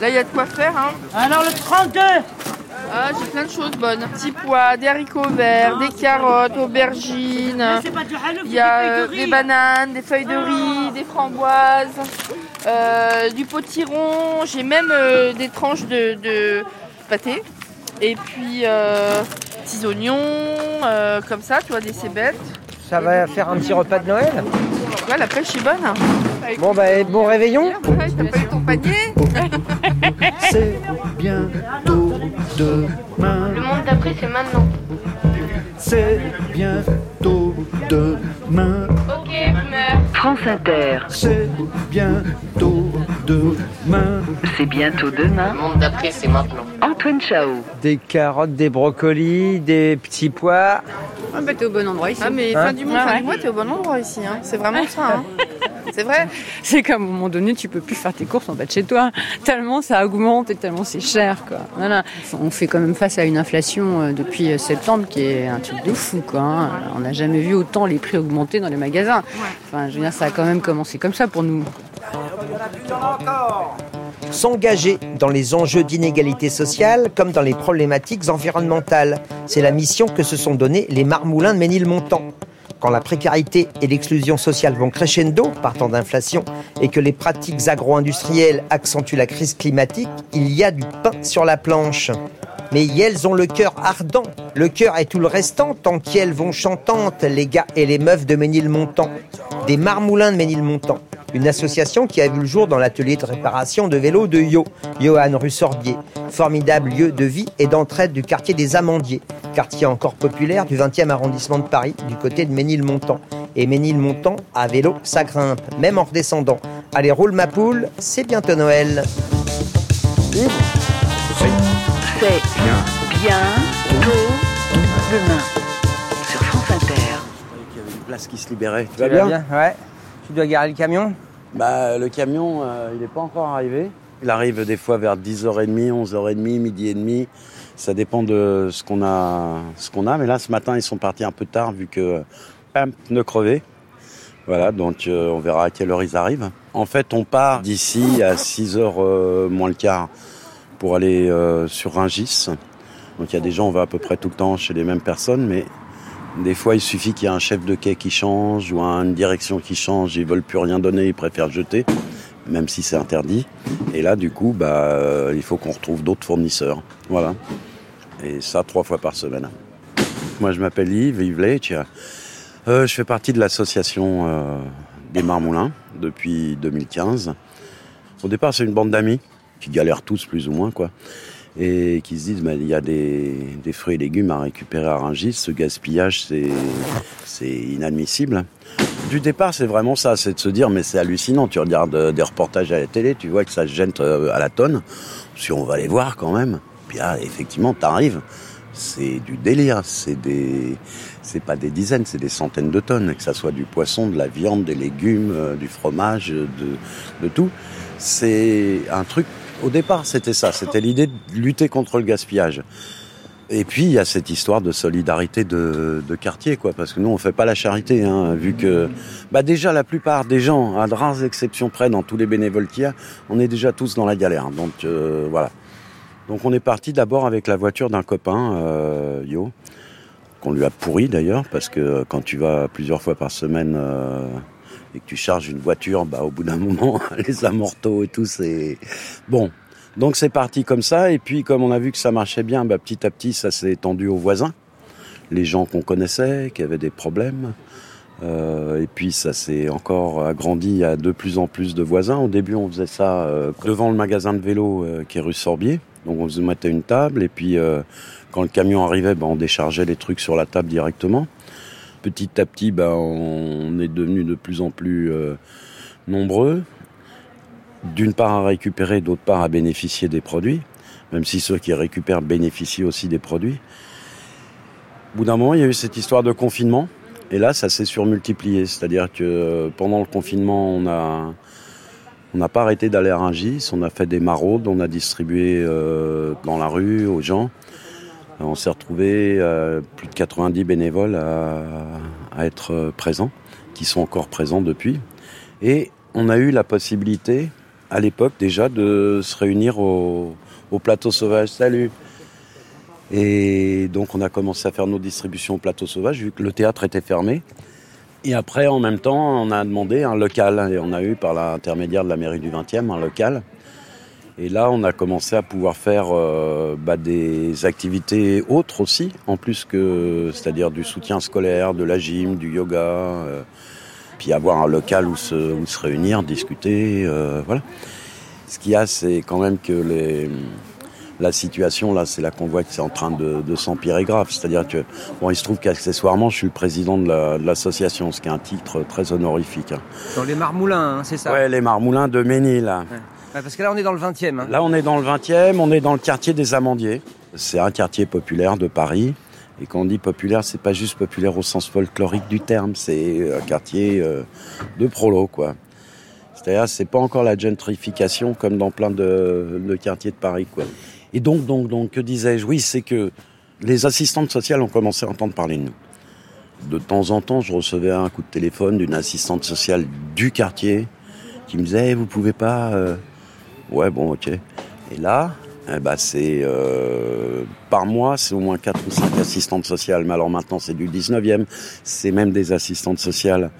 Là, il y a de quoi faire. Hein. Alors le 32 Ah, j'ai plein de choses bonnes. Petits pois, des haricots verts, des carottes, aubergines. Il y a euh, des riz. bananes, des feuilles de riz, des framboises, euh, du potiron. J'ai même euh, des tranches de, de pâté. Et puis, euh, petits oignons, euh, comme ça, tu vois, des cébettes. Ça va faire un petit repas de Noël? Ouais, la pêche est bonne. Bon bah bon réveillon Ouais, t'as pas eu ton panier C'est bientôt demain. Le monde d'après, c'est maintenant. C'est bientôt demain. Ok. France Inter, C'est bientôt demain. c'est bientôt demain. Le monde d'après, c'est maintenant. Antoine Chao. Des carottes, des brocolis, des petits pois. Ah bah t'es au bon endroit ici. Ah, mais Hein fin du monde, Ah fin ouais. du mois, t'es au bon endroit ici. Hein. C'est vraiment ça. Hein. C'est vrai. C'est qu'à un moment donné, tu peux plus faire tes courses en bas de chez toi. Tellement ça augmente et tellement c'est cher, quoi. Voilà. On fait quand même face à une inflation euh, depuis euh, septembre qui est un truc de fou, quoi. hein. On n'a jamais vu autant les prix augmenter dans les magasins. Enfin, je veux dire, ça a quand même commencé comme ça pour nous. S'engager dans les enjeux d'inégalité sociale comme dans les problématiques environnementales. C'est la mission que se sont donnés les marmoulins de Ménilmontant. Quand la précarité et l'exclusion sociale vont crescendo, partant d'inflation, et que les pratiques agro-industrielles accentuent la crise climatique, il y a du pain sur la planche. Mais elles ont le cœur ardent. Le cœur est tout le restant, tant qu'elles vont chantantes, les gars et les meufs de Ménilmontant. Des marmoulins de Ménilmontant. Une association qui a vu le jour dans l'atelier de réparation de vélos de Yo, Johan rue Sorbier. Formidable lieu de vie et d'entraide du quartier des Amandiers, quartier encore populaire du 20e arrondissement de Paris, du côté de Ménilmontant. Et Ménilmontant, à vélo, ça grimpe, même en redescendant. Allez, roule ma poule, c'est bientôt Noël. C'est bientôt demain. Sur France Inter. Il y avait une place qui se libérait. Tu Tu vas bien Ouais. Tu dois garer le camion Bah, le camion, euh, il n'est pas encore arrivé. Il arrive des fois vers 10h30, 11h30, midi et demi. Ça dépend de ce qu'on a, ce qu'on a. Mais là, ce matin, ils sont partis un peu tard vu que un pneu crevé. Voilà, donc euh, on verra à quelle heure ils arrivent. En fait, on part d'ici à 6h moins le quart pour aller euh, sur Rungis. Donc il y a des gens, on va à peu près tout le temps chez les mêmes personnes, mais des fois, il suffit qu'il y ait un chef de quai qui change ou une direction qui change, ils veulent plus rien donner, ils préfèrent jeter, même si c'est interdit. Et là, du coup, bah, euh, il faut qu'on retrouve d'autres fournisseurs. Voilà. Et ça, trois fois par semaine. Moi, je m'appelle Yves, Yves. Euh, je fais partie de l'association euh, des Marmoulins depuis 2015. Au départ, c'est une bande d'amis qui galèrent tous plus ou moins, quoi et qui se disent bah, il y a des, fruits et légumes à récupérer à Rungis, ce gaspillage c'est inadmissible. Du départ, c'est vraiment ça, c'est de se dire mais c'est hallucinant, tu regardes euh, des reportages à la télé, tu vois que ça se gêne euh, à la tonne, si on va les voir quand même. Puis là, effectivement, t'arrives, c'est du délire, c'est des pas des dizaines, c'est des centaines de tonnes, que ça soit du poisson, de la viande, des légumes, euh, du fromage, de tout. C'est un truc au départ, c'était ça. C'était l'idée de lutter contre le gaspillage. Et puis, il y a cette histoire de solidarité de, quartier, quoi. Parce que nous, on fait pas la charité, hein, vu que, bah, déjà, la plupart des gens, à de rares exceptions près, dans tous les bénévoles y a, on est déjà tous dans la galère. Donc, euh, voilà. Donc, on est parti d'abord avec la voiture d'un copain, euh, Yo, qu'on lui a pourri d'ailleurs, parce que quand tu vas plusieurs fois par semaine, euh, et que tu charges une voiture, bah, au bout d'un moment, les amortos et tout, c'est bon. Donc c'est parti comme ça, et puis comme on a vu que ça marchait bien, bah, petit à petit, ça s'est étendu aux voisins, les gens qu'on connaissait, qui avaient des problèmes. Euh, et puis ça s'est encore agrandi à de plus en plus de voisins. Au début, on faisait ça euh, devant le magasin de vélo euh, qui est rue Sorbier. Donc on se mettait une table, et puis euh, quand le camion arrivait, bah, on déchargeait les trucs sur la table directement petit à petit, bah, on est devenu de plus en plus euh, nombreux. D'une part à récupérer, d'autre part à bénéficier des produits, même si ceux qui récupèrent bénéficient aussi des produits. Au bout d'un moment, il y a eu cette histoire de confinement, et là, ça s'est surmultiplié. C'est-à-dire que euh, pendant le confinement, on n'a pas arrêté d'aller à Rungis, on a fait des maraudes, on a distribué euh, dans la rue aux gens. On s'est retrouvé euh, plus de 90 bénévoles à, être présents, qui sont encore présents depuis. Et on a eu la possibilité à l'époque déjà de se réunir au, au plateau sauvage. Salut Et donc on a commencé à faire nos distributions au plateau sauvage vu que le théâtre était fermé. Et après, en même temps, on a demandé un local. Et on a eu, par l'intermédiaire de la mairie du 20e, un local. Et là, on a commencé à pouvoir faire euh, bah, des activités autres aussi, en plus que, c'est-à-dire du soutien scolaire, de la gym, du yoga, euh, puis avoir un local où se, où se réunir, discuter, euh, voilà. Ce qu'il y a, c'est quand même que les, la situation là, c'est là qu'on voit que c'est en train de, de s'empirer grave. C'est-à-dire que, bon, il se trouve qu'accessoirement, je suis le président de la- de l'association, ce qui est un titre très honorifique. hein. Dans les Marmoulins, hein, c'est ça? Ouais, les Marmoulins de Ménil. là. Ouais, Parce que là, on est dans le 20e. hein. Là, on est dans le 20e, on est dans le quartier des Amandiers. C'est un quartier populaire de Paris. Et quand on dit populaire, c'est pas juste populaire au sens folklorique du terme, c'est un quartier euh, de prolo, quoi. C'est-à-dire, c'est pas encore la gentrification comme dans plein de, de quartiers de Paris, quoi. Et donc, donc, donc, que disais-je? Oui, c'est que les assistantes sociales ont commencé à entendre parler de nous. De temps en temps, je recevais un coup de téléphone d'une assistante sociale du quartier qui me disait, Eh, vous pouvez pas. euh, Ouais, bon, ok. Et là, eh ben, c'est euh, par mois, c'est au moins 4 ou 5 assistantes sociales. Mais alors maintenant, c'est du 19e. C'est même des assistantes sociales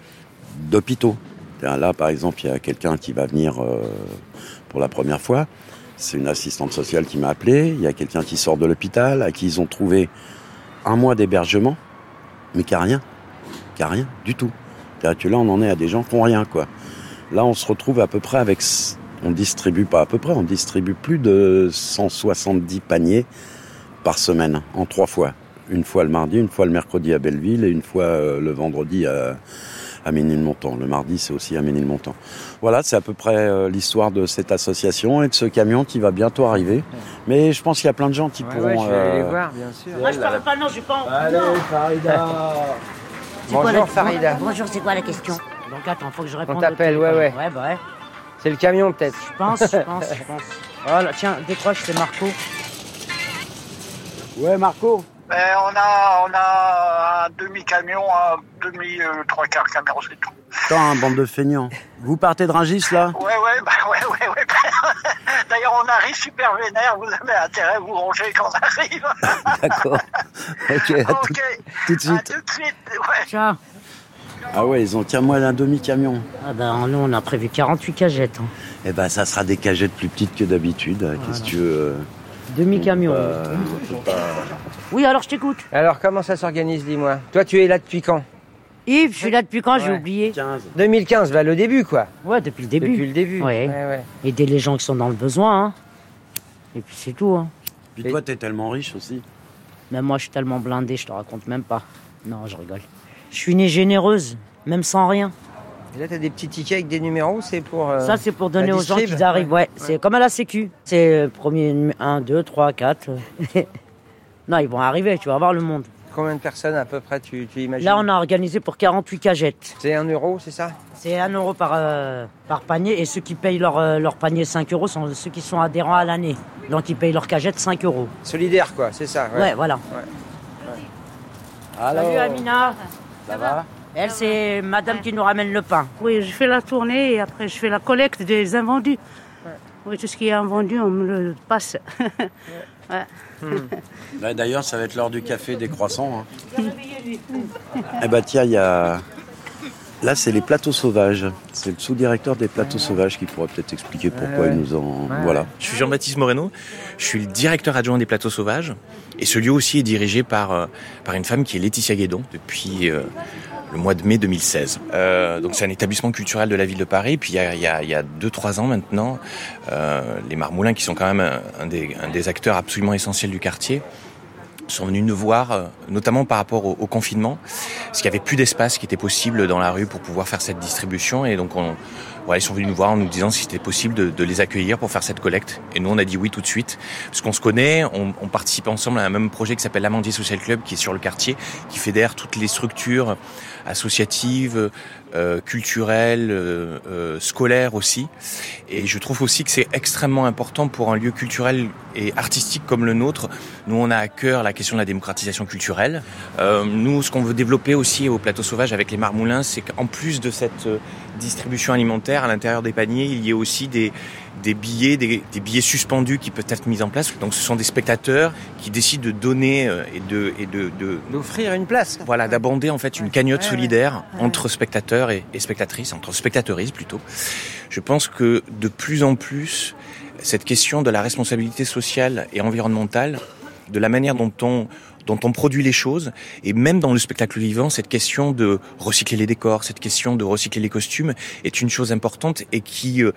d'hôpitaux. Là, par exemple, il y a quelqu'un qui va venir euh, pour la première fois. C'est une assistante sociale qui m'a appelé. Il y a quelqu'un qui sort de l'hôpital, à qui ils ont trouvé un mois d'hébergement, mais qui a rien. Qui a rien du tout. Que là, on en est à des gens qui n'ont rien, quoi. Là, on se retrouve à peu près avec on distribue pas à peu près, on distribue plus de 170 paniers par semaine, en trois fois. Une fois le mardi, une fois le mercredi à Belleville et une fois euh, le vendredi à, à Ménilmontant. Le mardi, c'est aussi à Ménilmontant. Voilà, c'est à peu près euh, l'histoire de cette association et de ce camion qui va bientôt arriver. Mais je pense qu'il y a plein de gens qui Ouais, pourront... ouais, je vais aller les euh, voir, bien sûr. Moi, je parle pas, non, je suis pas en. Allez, Farida C'est quoi la- Bonjour, Farida. Bonjour, c'est quoi la question? Donc, attends, faut que je réponde. au t'appelle, ouais, ouais. Ouais, bah ouais. C'est le camion, peut-être. Je pense, je pense, je pense. Voilà, tiens, décroche, c'est Marco. Ouais, Marco Ben, on a, on a un demi-camion, un demi euh, trois quarts camion, c'est tout. Un bande de feignants. Vous partez de Rungis, là? Ouais, ouais, bah, ouais, ouais, ouais. D'ailleurs, on arrive super vénère, vous avez intérêt à vous ranger quand on arrive. D'accord. Ok, à tout, de à suite. tout de suite, ouais. Tiens. Ah ouais, ils ont tiens moi un demi-camion. Ah ben, nous, on a prévu 48 cagettes. hein. Eh ben, ça sera des cagettes plus petites que d'habitude. Qu'est-ce que tu veux euh, Demi-camion. euh, pas- Oui, alors je t'écoute. Alors, comment ça s'organise, dis-moi? Toi, tu es là depuis quand? Yves, je suis là depuis quand J'ai oublié. 15. 2015, bah, le début, quoi. Ouais, depuis le début. Depuis le début. Ouais. ouais. Aider les gens qui sont dans le besoin. Hein. Et puis c'est tout. Hein. Puis toi, t'es tellement riche aussi. Même moi, je suis tellement blindé, je te raconte même pas. Non, je rigole. Je suis née généreuse, même sans rien. Et là, t'as des petits tickets avec des numéros, c'est pour. euh, Ça, c'est pour donner aux gens qui arrivent. Ouais, c'est comme à la Sécu. C'est euh, premier 1, 2, 3, 4. non, ils vont arriver, tu vas voir le monde. Combien de personnes à peu près tu, tu imagines Là, on a organisé pour 48 cagettes. C'est un euro, c'est ça? C'est 1 euro par, euh, par panier et ceux qui payent leur, euh, leur panier 5 euros sont ceux qui sont adhérents à l'année. Donc, ils payent leur cagette 5 euros. Solidaire, quoi, c'est ça. Ouais, voilà. Alors, Salut Amina. Ça va Elle, c'est madame qui nous ramène le pain. Oui, je fais la tournée et après je fais la collecte des invendus. Oui, tout ce qui est invendu, on me le passe. Bah, D'ailleurs, ça va être l'heure du café des croissants. hein. eh ben tiens, il y a... Là, c'est les plateaux sauvages. C'est le sous-directeur des plateaux sauvages qui pourra peut-être expliquer pourquoi ouais. ils nous en... Ouais. Voilà. Je suis Jean-Baptiste Moreno, je suis le directeur adjoint des plateaux sauvages et ce lieu aussi est dirigé par, euh, par une femme qui est Laetitia Guédon depuis euh, le mois de mai 2016. Euh, donc c'est un établissement culturel de la ville de Paris. Puis il y a, il y a, il y a deux, trois ans maintenant, euh, les Marmoulins qui sont quand même un, un des, un des acteurs absolument essentiels du quartier sont venus nous voir, euh, notamment par rapport au, au confinement, parce qu'il y avait plus d'espace qui était possible dans la rue pour pouvoir faire cette distribution, et donc on, voilà, ils sont venus nous voir en nous disant si c'était possible de, de les accueillir pour faire cette collecte. Et nous, on a dit oui tout de suite, parce qu'on se connaît, on, on participe ensemble à un même projet qui s'appelle l'Amandier Social Club, qui est sur le quartier, qui fédère toutes les structures associatives, euh, culturel, euh, euh, scolaire aussi. Et je trouve aussi que c'est extrêmement important pour un lieu culturel et artistique comme le nôtre. Nous, on a à cœur la question de la démocratisation culturelle. Euh, nous, ce qu'on veut développer aussi au plateau sauvage avec les marmoulins, c'est qu'en plus de cette euh, distribution alimentaire, à l'intérieur des paniers, il y ait aussi des, des billets, des, des billets suspendus qui peuvent être mis en place. Donc, ce sont des spectateurs qui décident de donner euh, et de et de de- D'offrir une place. voilà, d'abonder en fait une cagnotte solidaire entre spectateurs et, et spectatrices, entre spectateuristes plutôt. Je pense que de plus en plus, cette question de la responsabilité sociale et environnementale, de la manière dont on dont on produit les choses, et même dans le spectacle vivant, cette question de recycler les décors, cette question de recycler les costumes est une chose importante et qui euh,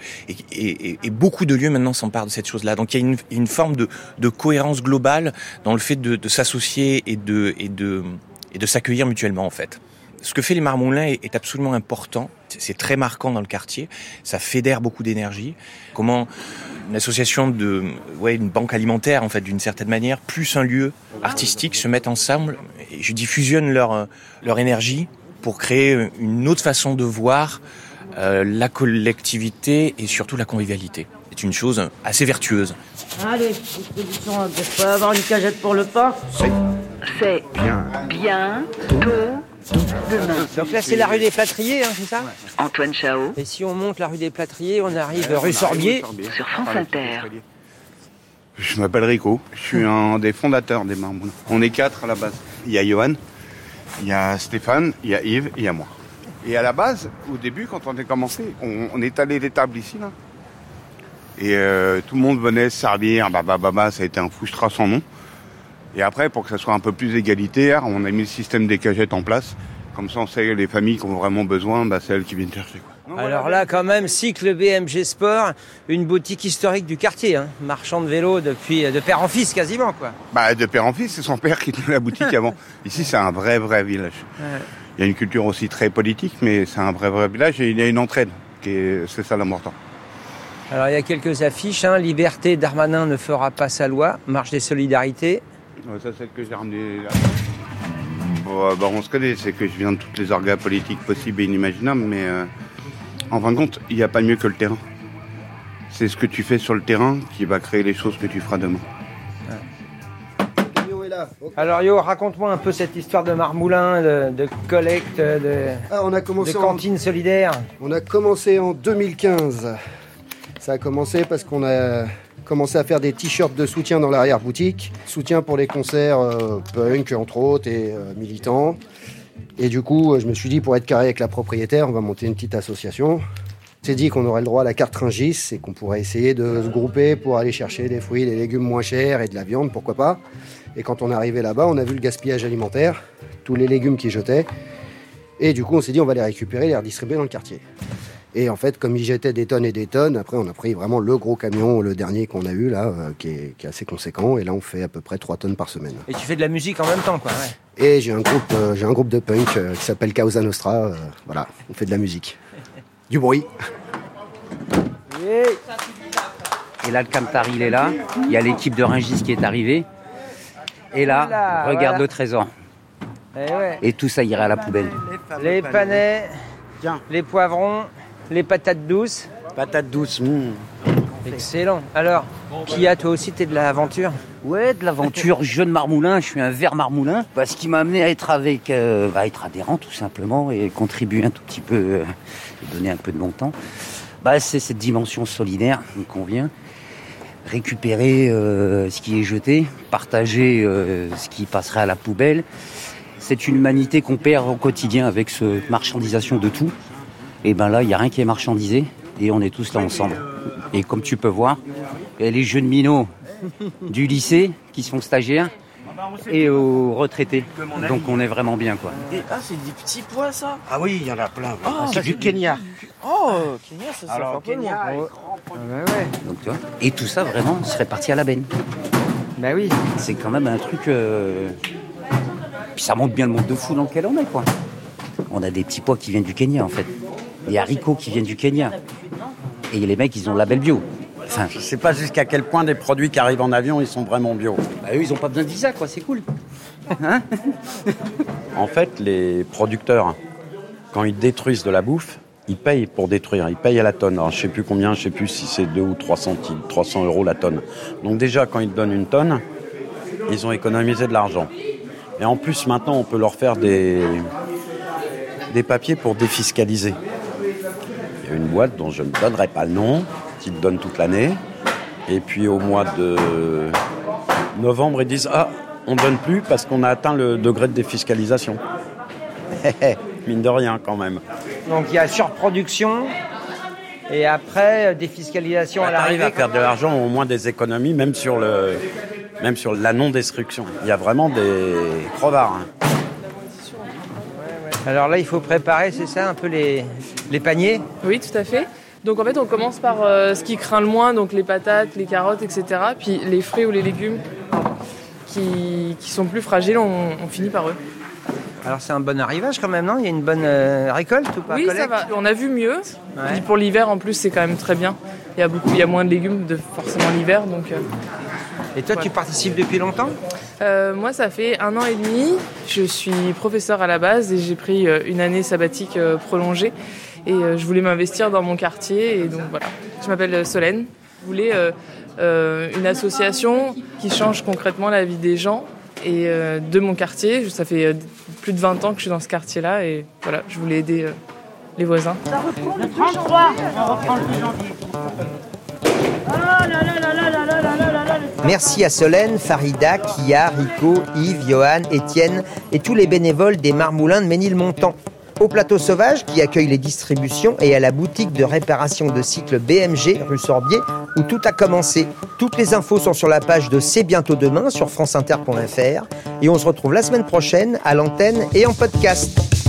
et, et- beaucoup de lieux maintenant s'emparent de cette chose-là. Donc il y a une, une forme de, de cohérence globale dans le fait de, de s'associer et de et de et de s'accueillir mutuellement en fait. Ce que fait les Marmoulins est, est absolument important. C'est très marquant dans le quartier. Ça fédère beaucoup d'énergie. Comment une association de, ouais, une banque alimentaire en fait d'une certaine manière, plus un lieu artistique se mettent ensemble. Et je dis fusionnent leur euh, leur énergie pour créer une autre façon de voir euh, la collectivité et surtout la convivialité. C'est une chose assez vertueuse. Allez, peut pas avoir une cagette pour le pain? C'est Bien. bien. Donc là, c'est la rue des Plâtriers, hein, c'est ça Antoine Chao Et si on monte la rue des Plâtriers, on arrive rue Sorbier. sur France Inter. Je m'appelle Rico, je suis un des fondateurs des Marmoulins. On est quatre à la base. Il y a Johan, il y a Stéphane, il y a Yves et il y a moi. Et à la base, au début, quand on a commencé, on, on étalait les tables ici, là. Et euh, tout le monde venait se servir, bah, bah, bah, bah, ça a été un foustra sans nom. Et après, pour que ça soit un peu plus égalitaire, on a mis le système des cagettes en place. Comme ça, on sait les familles qui ont vraiment besoin, bah, c'est elles qui viennent chercher. Quoi. Alors là, quand même, cycle BMG Sport, une boutique historique du quartier, hein. marchand de vélo depuis de père en fils quasiment, quoi. Bah, de père en fils, c'est son père qui tenait la boutique avant. Ici, c'est un vrai, vrai village. Il y a une culture aussi très politique, mais c'est un vrai, vrai village et il y a une entraide. qui est- C'est ça l'important. Alors il y a quelques affiches, hein. Liberté, Darmanin ne fera pas sa loi, marche des solidarités. Ouais, ça, c'est que j'ai là. Bon, euh, bah, on se connaît, c'est que je viens de toutes les orgas politiques possibles et inimaginables, mais euh, en fin de compte, il n'y a pas mieux que le terrain. C'est ce que tu fais sur le terrain qui va créer les choses que tu feras demain. Alors Yo, raconte-moi un peu cette histoire de marmoulin, de, de collecte, de, Ah, on a commencé de en- cantine solidaire. On a commencé en 2015. Ça a commencé parce qu'on a commencé à faire des t-shirts de soutien dans l'arrière-boutique. Soutien pour les concerts euh, punk, entre autres, et euh, militants. Et du coup, euh, je me suis dit, pour être carré avec la propriétaire, on va monter une petite association. On s'est dit qu'on aurait le droit à la carte Ringis et qu'on pourrait essayer de se grouper pour aller chercher des fruits, des légumes moins chers et de la viande, pourquoi pas. Et quand on est arrivé là-bas, on a vu le gaspillage alimentaire, tous les légumes qu'ils jetaient. Et du coup, on s'est dit, on va les récupérer les redistribuer dans le quartier. Et en fait, comme ils jetaient des tonnes et des tonnes, après, on a pris vraiment le gros camion, le dernier qu'on a eu là, euh, qui, est, qui est assez conséquent. Et là, on fait à peu près 3 tonnes par semaine. Et tu fais de la musique en même temps, quoi. ouais. Et j'ai un groupe, euh, j'ai un groupe de punk euh, qui s'appelle Causa Nostra. euh, voilà, on fait de la musique. Du bruit. Et là, le Camtar, il est là. Il y a l'équipe de Ringis qui est arrivée. Et là, regarde voilà. le trésor. Eh ouais. Et tout ça irait à la poubelle. Les panais, les poivrons, les patates douces. Patates douces, mmh. Excellent. Alors, Kia, toi aussi, t'es de l'aventure Ouais, de l'aventure jeune marmoulin. Je suis un vert marmoulin. Bah, ce qui m'a amené à être avec, euh, bah, être adhérent tout simplement et contribuer un tout petit peu, euh, et donner un peu de mon temps. Bah, c'est cette dimension solidaire qui me convient. Récupérer euh, ce qui est jeté, partager ce qui passerait à la poubelle. C'est une humanité qu'on perd au quotidien avec ce marchandisation de tout. Et ben là, il n'y a rien qui est marchandisé et on est tous là ensemble. Et comme tu peux voir, il y a les jeunes minots du lycée qui sont stagiaires et aux retraités. Donc on est vraiment bien quoi. Ah, c'est des petits pois, ça? Ah oui, il y en a plein. Ah, c'est du Kenya. Oh, Kenya, ça, ça Alors, fait un peu Kenya, loin. Donc, tu vois. Et tout ça vraiment serait parti à la benne. Bah oui. C'est quand même un truc. euh, Puis ça montre bien le monde de fou dans lequel on est quoi. On a des petits pois qui viennent du Kenya en fait. Des haricots qui viennent du Kenya. Et les mecs ils ont le label bio. Enfin, Je sais pas jusqu'à quel point des produits qui arrivent en avion, ils sont vraiment bio. bah, eux ils ont pas besoin de visa quoi, c'est cool. Hein En fait, les producteurs quand ils détruisent de la bouffe, ils payent pour détruire, ils payent à la tonne. Alors, je sais plus combien, je sais plus si c'est 2 ou 3 centimes, 300 euros la tonne. Donc déjà, quand ils donnent une tonne, ils ont économisé de l'argent. Et en plus, maintenant, on peut leur faire des, des papiers pour défiscaliser. Une boîte dont je ne donnerai pas le nom, qui te donne toute l'année. Et puis au mois de novembre, ils disent Ah, on ne donne plus parce qu'on a atteint le degré de défiscalisation. Mine de rien, quand même. Donc il y a surproduction et après euh, défiscalisation à Bah, T'arrives l'arrivée. à faire de l'argent, au moins des économies, même sur, le, même sur la non-destruction. Il y a vraiment des crevards. hein. Alors là, il faut préparer, c'est ça, un peu les, les paniers Oui, tout à fait. Donc en fait, on commence par euh, ce qui craint le moins, donc les patates, les carottes, etc. Puis les fruits ou les légumes qui, qui sont plus fragiles, on, on finit par eux. Alors c'est un bon arrivage quand même, non? Il y a une bonne euh, récolte ou pas oui, ça va. On a vu mieux. Ouais. Puis pour l'hiver, en plus, c'est quand même très bien. Il y a beaucoup, il y a moins de légumes de forcément l'hiver, donc. euh, Et toi, tu participes depuis longtemps Euh, moi, ça fait un an et demi. Je suis professeur à la base et j'ai pris euh, une année sabbatique euh, prolongée. Et je voulais m'investir dans mon quartier. Et donc voilà. Je m'appelle Solène. Je voulais euh, une association qui change concrètement la vie des gens et euh, de mon quartier. Ça fait plus de 20 ans que je suis dans ce quartier-là. Et voilà, je voulais aider les voisins. Le 33, on reprend le janvier. Merci à Solène, Farida, Kia, Rico, Yves, Johan, Étienne et tous les bénévoles des Marmoulins de Ménilmontant. Au plateau sauvage qui accueille les distributions et à la boutique de réparation de cycle BMG rue Sorbier où tout a commencé. Toutes les infos sont sur la page de C'est bientôt demain sur franceinter.fr et on se retrouve la semaine prochaine à l'antenne et en podcast.